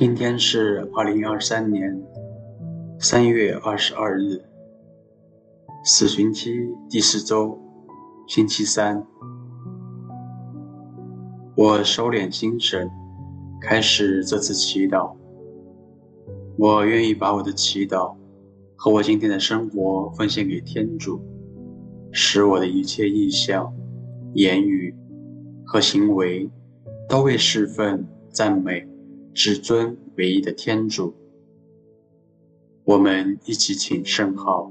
今天是二零二三年三月二十二日，四旬期第四周，星期三。我收敛心神，开始这次祈祷。我愿意把我的祈祷和我今天的生活奉献给天主，使我的一切意向、言语和行为都为侍奉、赞美。至尊唯一的天主，我们一起请圣号，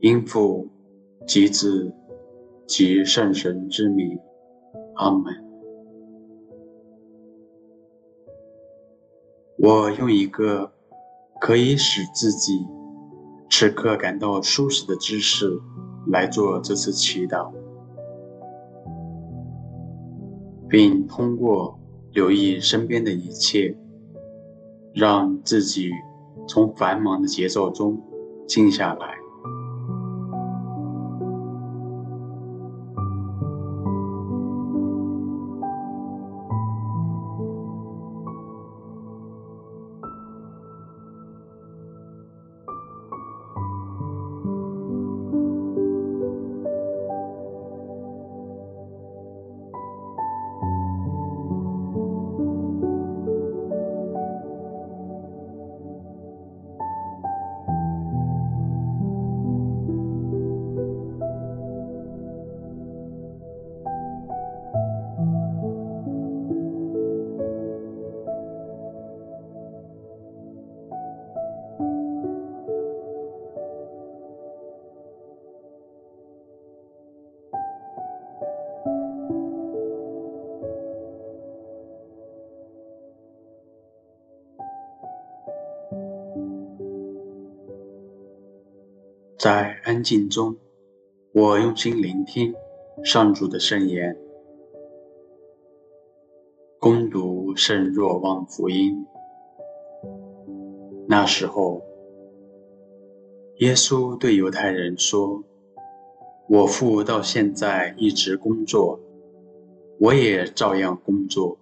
因父及子及圣神之名，阿门。我用一个可以使自己此刻感到舒适的姿势来做这次祈祷，并通过。留意身边的一切，让自己从繁忙的节奏中静下来。在安静中，我用心聆听上主的圣言，攻读圣若望福音。那时候，耶稣对犹太人说：“我父到现在一直工作，我也照样工作。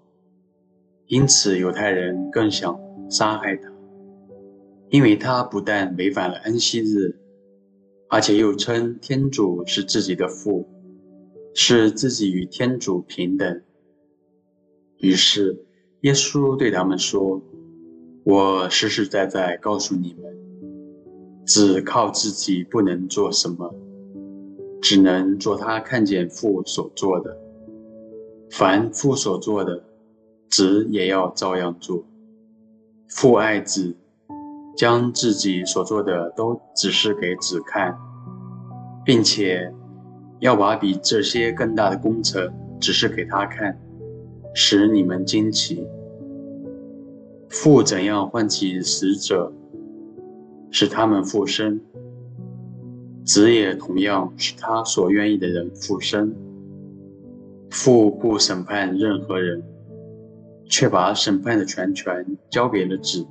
因此，犹太人更想杀害他，因为他不但违反了安息日。”而且又称天主是自己的父，是自己与天主平等。于是耶稣对他们说：“我实实在在告诉你们，子靠自己不能做什么，只能做他看见父所做的。凡父所做的，子也要照样做。父爱子。”将自己所做的都指示给子看，并且要把比这些更大的工程指示给他看，使你们惊奇。父怎样唤起死者，使他们复生，子也同样使他所愿意的人复生。父不审判任何人，却把审判的全权交给了子。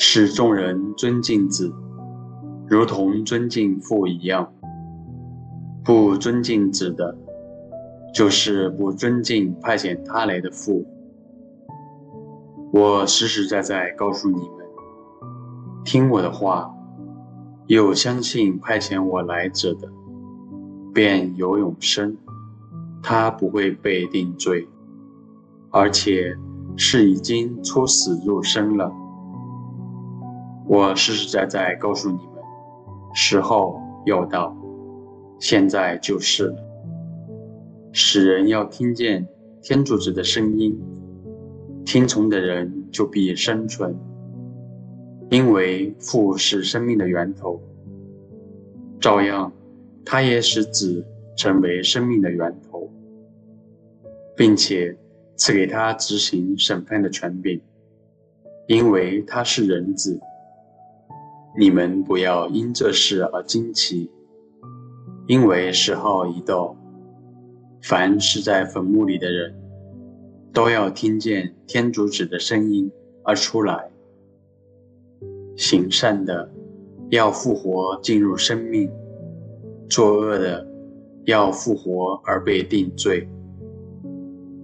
使众人尊敬子，如同尊敬父一样。不尊敬子的，就是不尊敬派遣他来的父。我实实在在告诉你们，听我的话，又相信派遣我来者的，便有永生，他不会被定罪，而且是已经出死入生了。我实实在在告诉你们，时候要到，现在就是了。使人要听见天主子的声音，听从的人就必生存，因为父是生命的源头。照样，他也使子成为生命的源头，并且赐给他执行审判的权柄，因为他是人子。你们不要因这事而惊奇，因为时候已到，凡是在坟墓里的人，都要听见天主子的声音而出来。行善的要复活进入生命，作恶的要复活而被定罪。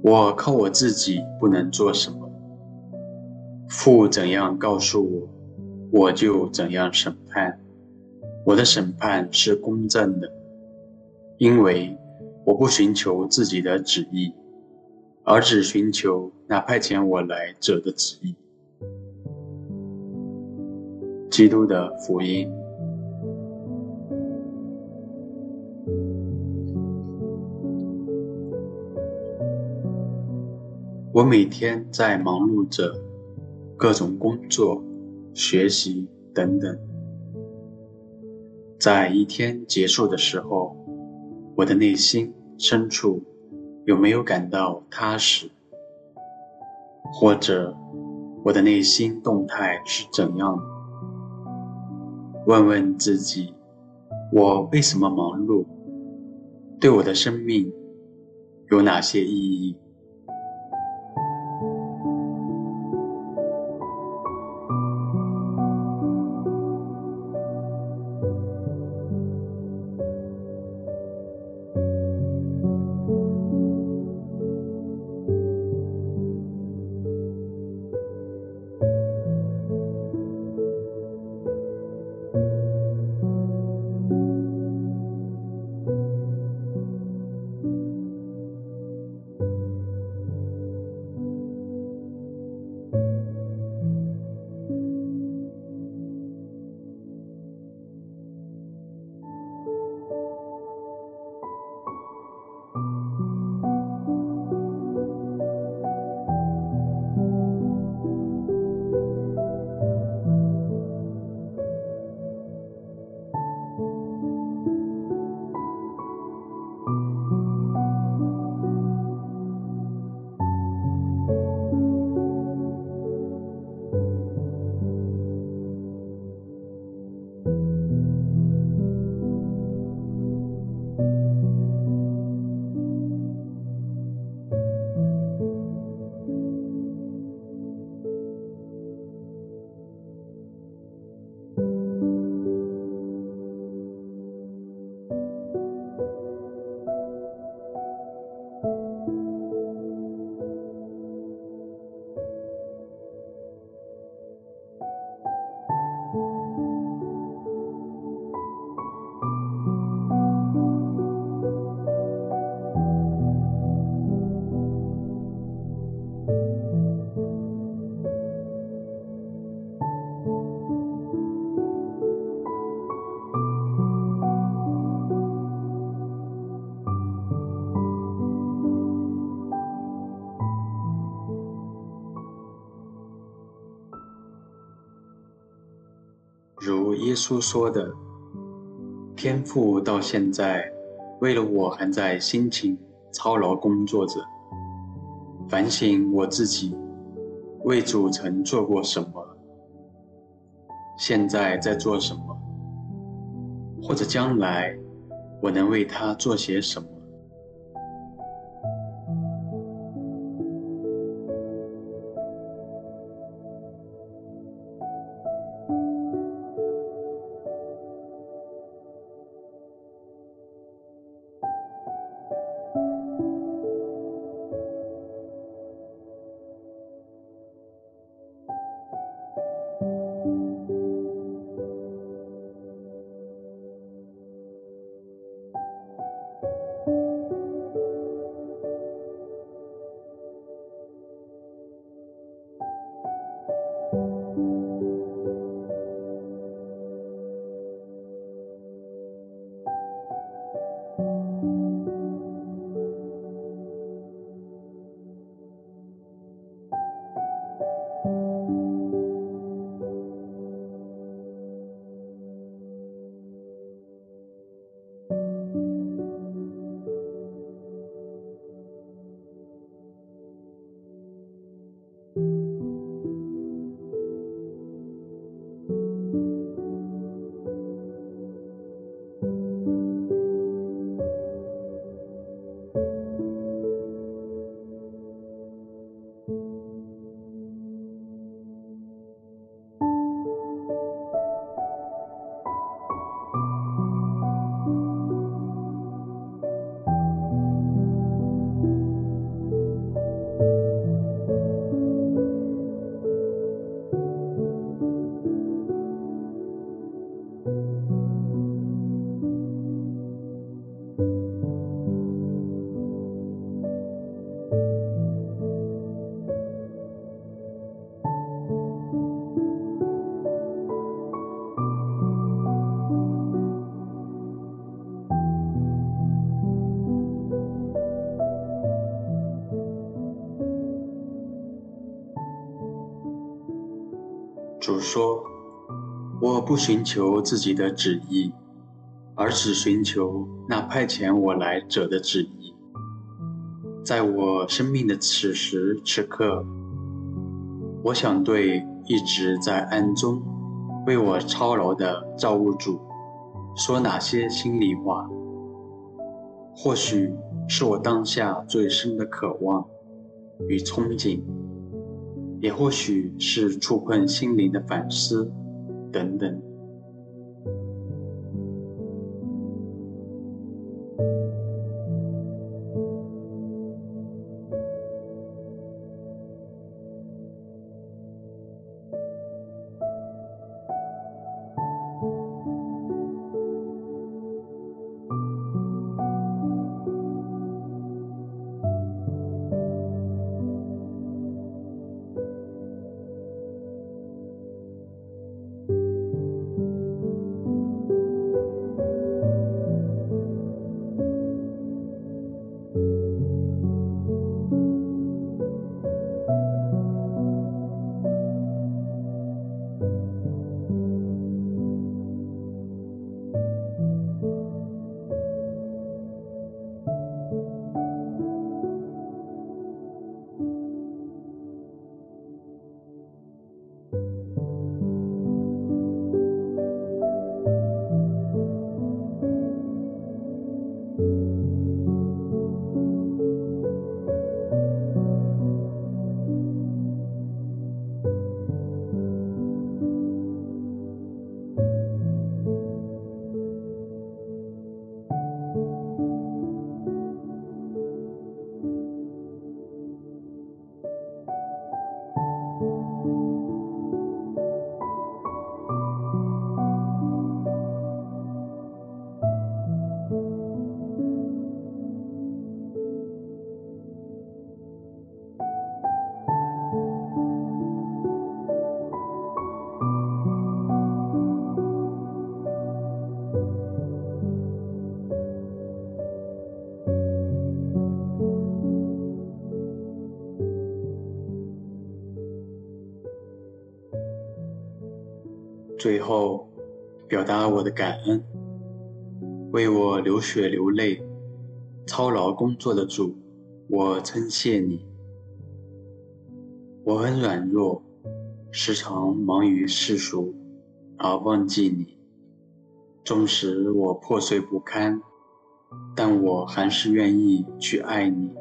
我靠我自己不能做什么，父怎样告诉我，我就怎样审判。我的审判是公正的，因为我不寻求自己的旨意，而只寻求那派遣我来者的旨意。基督的福音。我每天在忙碌着各种工作、学习等等。在一天结束的时候，我的内心深处有没有感到踏实？或者我的内心动态是怎样的？问问自己，我为什么忙碌？对我的生命有哪些意义？耶稣说的，天父到现在为了我还在辛勤操劳工作着，反省我自己为主曾做过什么，现在在做什么，或者将来我能为他做些什么。主说：“我不寻求自己的旨意，而只寻求那派遣我来者的旨意。在我生命的此时此刻，我想对一直在暗中为我操劳的造物主说哪些心里话？或许是我当下最深的渴望与憧憬。”也或许是触碰心灵的反思，等等。最后，表达我的感恩，为我流血流泪、操劳工作的主，我称谢你。我很软弱，时常忙于世俗，而忘记你。纵使我破碎不堪，但我还是愿意去爱你，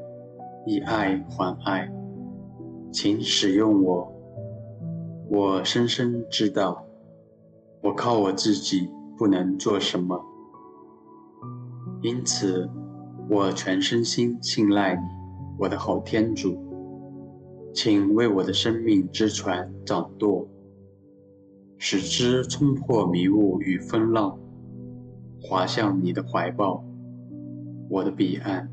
以爱还爱。请使用我，我深深知道。我靠我自己不能做什么，因此我全身心信赖你，我的好天主，请为我的生命之船掌舵，使之冲破迷雾与风浪，划向你的怀抱，我的彼岸。